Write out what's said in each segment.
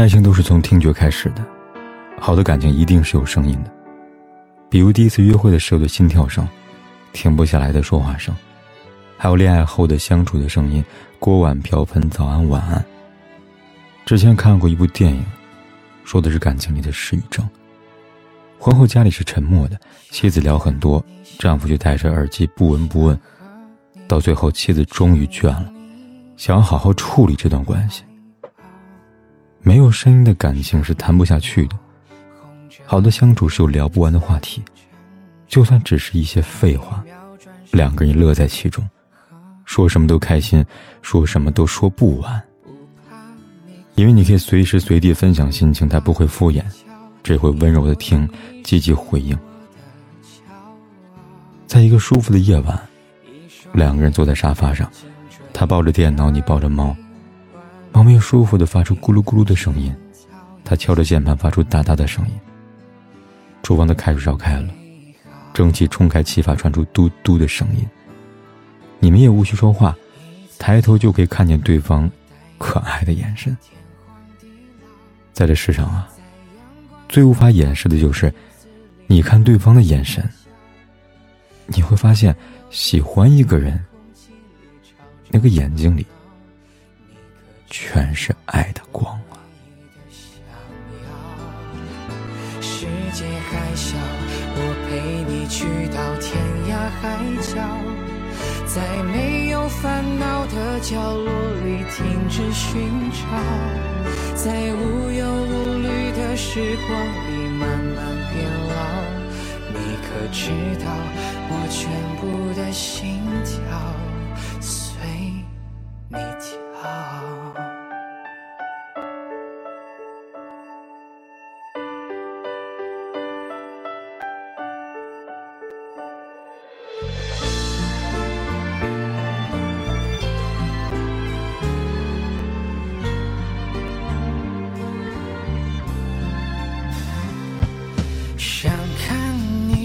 爱情都是从听觉开始的，好的感情一定是有声音的，比如第一次约会的时候的心跳声，停不下来的说话声，还有恋爱后的相处的声音，锅碗瓢盆早安晚安。之前看过一部电影，说的是感情里的失语症。婚后家里是沉默的，妻子聊很多，丈夫就戴着耳机不闻不问，到最后妻子终于倦了，想要好好处理这段关系。没有声音的感情是谈不下去的，好的相处是有聊不完的话题，就算只是一些废话，两个人乐在其中，说什么都开心，说什么都说不完。因为你可以随时随地分享心情，他不会敷衍，只会温柔的听，积极回应。在一个舒服的夜晚，两个人坐在沙发上，他抱着电脑，你抱着猫。猫咪舒服的发出咕噜咕噜的声音，它敲着键盘发出哒哒的声音。厨房的开水烧开了，蒸汽冲开气阀传出嘟嘟的声音。你们也无需说话，抬头就可以看见对方可爱的眼神。在这世上啊，最无法掩饰的就是，你看对方的眼神，你会发现喜欢一个人，那个眼睛里。全是爱的光啊！世界还小，我陪你去到天涯海角，在没有烦恼的角落里停止寻找，在无忧无虑的时光里慢慢变老。你可知道我全部的心跳随你跳？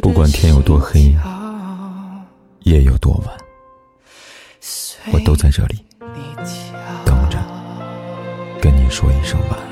不管天有多黑，夜有多晚，我都在这里。等着，跟你说一声晚安。